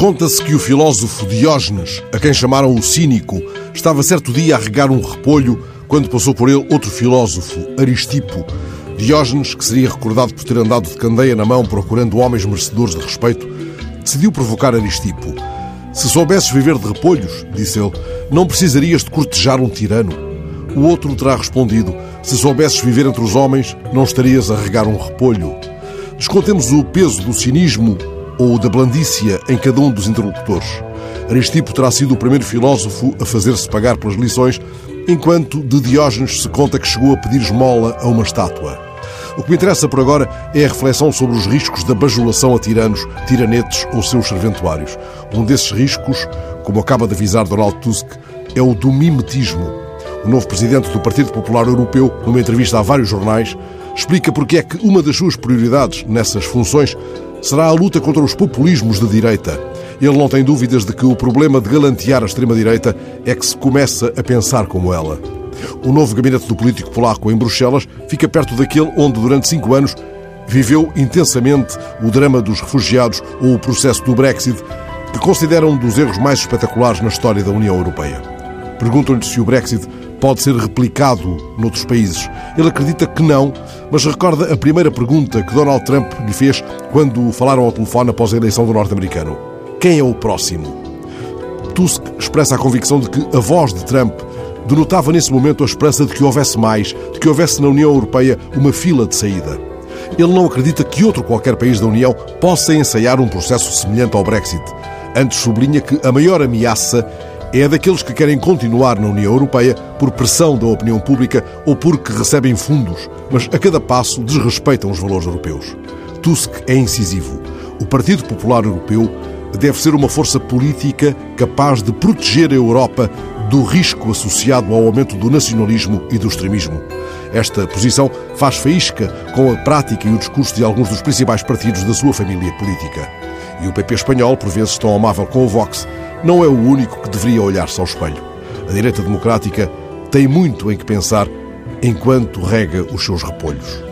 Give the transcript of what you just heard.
Conta-se que o filósofo Diógenes, a quem chamaram o cínico, estava certo dia a regar um repolho quando passou por ele outro filósofo, Aristipo. Diógenes, que seria recordado por ter andado de candeia na mão procurando homens merecedores de respeito, decidiu provocar Aristipo. Se soubesses viver de repolhos, disse ele, não precisarias de cortejar um tirano. O outro terá respondido: Se soubesses viver entre os homens, não estarias a regar um repolho. Descontemos o peso do cinismo ou da blandícia em cada um dos interlocutores. Aristipo terá sido o primeiro filósofo a fazer-se pagar pelas lições, enquanto de Diógenes se conta que chegou a pedir esmola a uma estátua. O que me interessa por agora é a reflexão sobre os riscos da bajulação a tiranos, tiranetes ou seus serventuários. Um desses riscos, como acaba de avisar Donald Tusk, é o do mimetismo. O novo presidente do Partido Popular Europeu, numa entrevista a vários jornais, explica porque é que uma das suas prioridades nessas funções será a luta contra os populismos de direita. Ele não tem dúvidas de que o problema de galantear a extrema-direita é que se começa a pensar como ela. O novo gabinete do político polaco em Bruxelas fica perto daquele onde, durante cinco anos, viveu intensamente o drama dos refugiados ou o processo do Brexit, que considera um dos erros mais espetaculares na história da União Europeia. Perguntam-lhe se o Brexit pode ser replicado noutros países. Ele acredita que não, mas recorda a primeira pergunta que Donald Trump lhe fez quando falaram ao telefone após a eleição do norte-americano: Quem é o próximo? Tusk expressa a convicção de que a voz de Trump denotava nesse momento a esperança de que houvesse mais, de que houvesse na União Europeia uma fila de saída. Ele não acredita que outro qualquer país da União possa ensaiar um processo semelhante ao Brexit. Antes sublinha que a maior ameaça é daqueles que querem continuar na União Europeia por pressão da opinião pública ou porque recebem fundos, mas a cada passo desrespeitam os valores europeus. Tusk é incisivo. O Partido Popular Europeu deve ser uma força política capaz de proteger a Europa do risco associado ao aumento do nacionalismo e do extremismo. Esta posição faz faísca com a prática e o discurso de alguns dos principais partidos da sua família política. E o PP espanhol, por vezes tão amável com o Vox, não é o único que deveria olhar-se ao espelho. A direita democrática tem muito em que pensar enquanto rega os seus repolhos.